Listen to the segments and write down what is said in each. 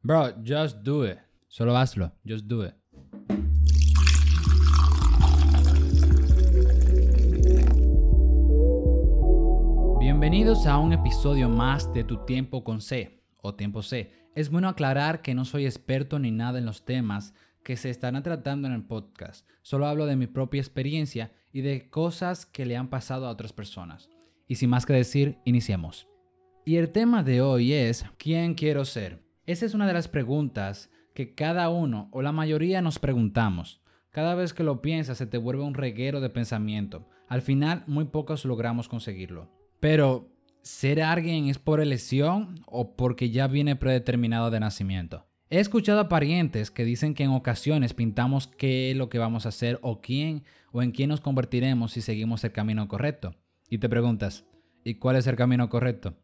Bro, just do it. Solo hazlo. Just do it. Bienvenidos a un episodio más de Tu Tiempo con C o Tiempo C. Es bueno aclarar que no soy experto ni nada en los temas que se estarán tratando en el podcast. Solo hablo de mi propia experiencia y de cosas que le han pasado a otras personas. Y sin más que decir, iniciemos. Y el tema de hoy es ¿quién quiero ser? Esa es una de las preguntas que cada uno o la mayoría nos preguntamos. Cada vez que lo piensas se te vuelve un reguero de pensamiento. Al final muy pocos logramos conseguirlo. Pero, ¿ser alguien es por elección o porque ya viene predeterminado de nacimiento? He escuchado a parientes que dicen que en ocasiones pintamos qué es lo que vamos a hacer o quién o en quién nos convertiremos si seguimos el camino correcto. Y te preguntas, ¿y cuál es el camino correcto?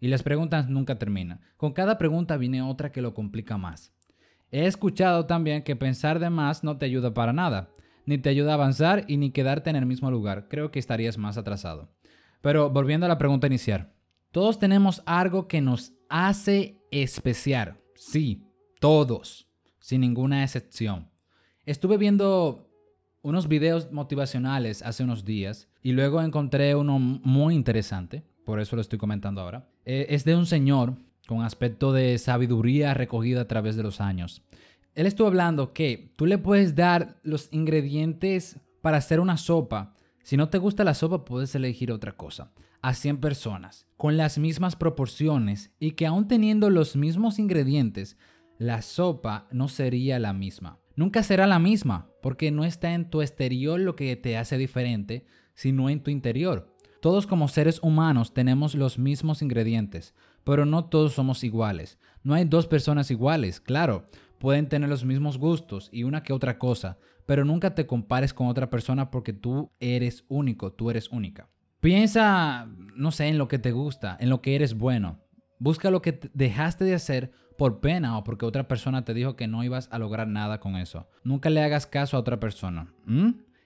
Y las preguntas nunca terminan. Con cada pregunta viene otra que lo complica más. He escuchado también que pensar de más no te ayuda para nada, ni te ayuda a avanzar y ni quedarte en el mismo lugar. Creo que estarías más atrasado. Pero volviendo a la pregunta inicial. Todos tenemos algo que nos hace especial. Sí, todos, sin ninguna excepción. Estuve viendo unos videos motivacionales hace unos días y luego encontré uno muy interesante, por eso lo estoy comentando ahora. Eh, es de un señor con aspecto de sabiduría recogida a través de los años. Él estuvo hablando que tú le puedes dar los ingredientes para hacer una sopa. Si no te gusta la sopa, puedes elegir otra cosa. A 100 personas, con las mismas proporciones y que aún teniendo los mismos ingredientes, la sopa no sería la misma. Nunca será la misma, porque no está en tu exterior lo que te hace diferente, sino en tu interior. Todos como seres humanos tenemos los mismos ingredientes, pero no todos somos iguales. No hay dos personas iguales, claro, pueden tener los mismos gustos y una que otra cosa, pero nunca te compares con otra persona porque tú eres único, tú eres única. Piensa, no sé, en lo que te gusta, en lo que eres bueno. Busca lo que dejaste de hacer por pena o porque otra persona te dijo que no ibas a lograr nada con eso. Nunca le hagas caso a otra persona.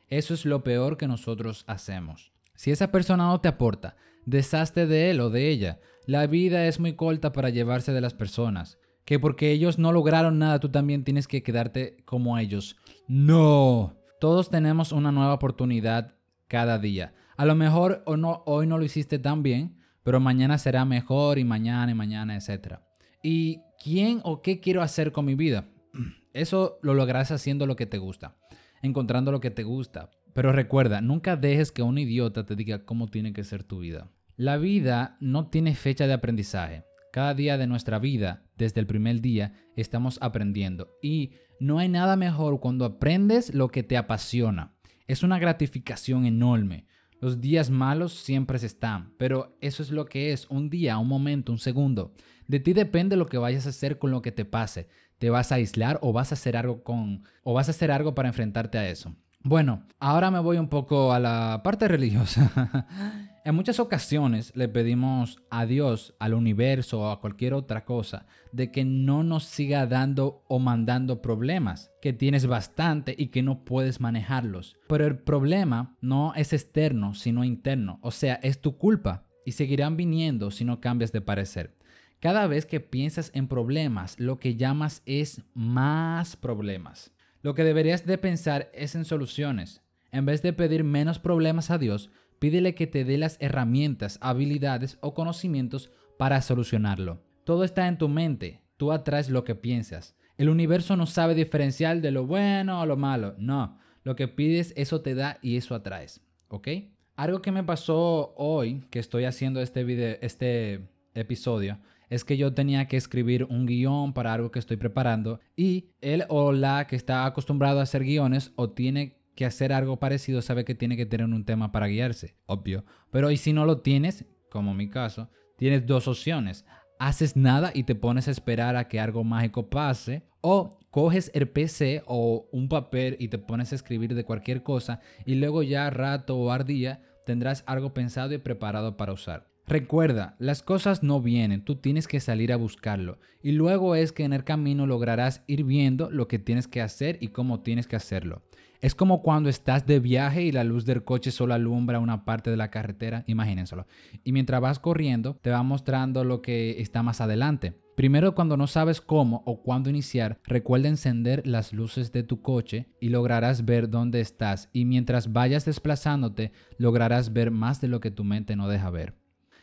Eso es lo peor que nosotros hacemos. Si esa persona no te aporta, deshazte de él o de ella. La vida es muy corta para llevarse de las personas. Que porque ellos no lograron nada, tú también tienes que quedarte como ellos. No. Todos tenemos una nueva oportunidad cada día. A lo mejor hoy no lo hiciste tan bien, pero mañana será mejor y mañana y mañana, etc. ¿Y quién o qué quiero hacer con mi vida? Eso lo lograrás haciendo lo que te gusta, encontrando lo que te gusta. Pero recuerda, nunca dejes que un idiota te diga cómo tiene que ser tu vida. La vida no tiene fecha de aprendizaje. Cada día de nuestra vida, desde el primer día, estamos aprendiendo. Y no hay nada mejor cuando aprendes lo que te apasiona. Es una gratificación enorme. Los días malos siempre se están, pero eso es lo que es, un día, un momento, un segundo. De ti depende lo que vayas a hacer con lo que te pase. ¿Te vas a aislar o vas a hacer algo con o vas a hacer algo para enfrentarte a eso? Bueno, ahora me voy un poco a la parte religiosa. en muchas ocasiones le pedimos a Dios, al universo o a cualquier otra cosa de que no nos siga dando o mandando problemas, que tienes bastante y que no puedes manejarlos. Pero el problema no es externo, sino interno, o sea, es tu culpa y seguirán viniendo si no cambias de parecer. Cada vez que piensas en problemas, lo que llamas es más problemas. Lo que deberías de pensar es en soluciones. En vez de pedir menos problemas a Dios, pídele que te dé las herramientas, habilidades o conocimientos para solucionarlo. Todo está en tu mente, tú atraes lo que piensas. El universo no sabe diferenciar de lo bueno o lo malo, no. Lo que pides, eso te da y eso atraes, ¿ok? Algo que me pasó hoy, que estoy haciendo este, video, este episodio, es que yo tenía que escribir un guion para algo que estoy preparando y él o la que está acostumbrado a hacer guiones o tiene que hacer algo parecido sabe que tiene que tener un tema para guiarse, obvio. Pero y si no lo tienes, como mi caso, tienes dos opciones. Haces nada y te pones a esperar a que algo mágico pase o coges el PC o un papel y te pones a escribir de cualquier cosa y luego ya rato o ardía tendrás algo pensado y preparado para usar. Recuerda, las cosas no vienen, tú tienes que salir a buscarlo. Y luego es que en el camino lograrás ir viendo lo que tienes que hacer y cómo tienes que hacerlo. Es como cuando estás de viaje y la luz del coche solo alumbra una parte de la carretera, imagínenselo. Y mientras vas corriendo, te va mostrando lo que está más adelante. Primero, cuando no sabes cómo o cuándo iniciar, recuerda encender las luces de tu coche y lograrás ver dónde estás. Y mientras vayas desplazándote, lograrás ver más de lo que tu mente no deja ver.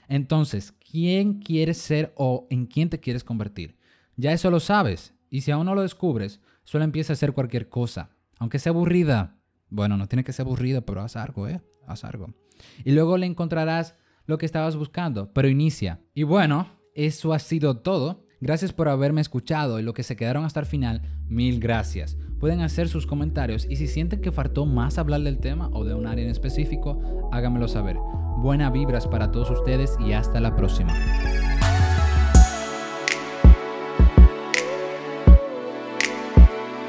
Entonces, ¿quién quieres ser o en quién te quieres convertir? Ya eso lo sabes. Y si aún no lo descubres, solo empieza a hacer cualquier cosa. Aunque sea aburrida. Bueno, no tiene que ser aburrida, pero haz algo, ¿eh? Haz algo. Y luego le encontrarás lo que estabas buscando, pero inicia. Y bueno, eso ha sido todo. Gracias por haberme escuchado y lo que se quedaron hasta el final, mil gracias. Pueden hacer sus comentarios y si sienten que faltó más hablar del tema o de un área en específico, háganmelo saber. Buenas vibras para todos ustedes y hasta la próxima.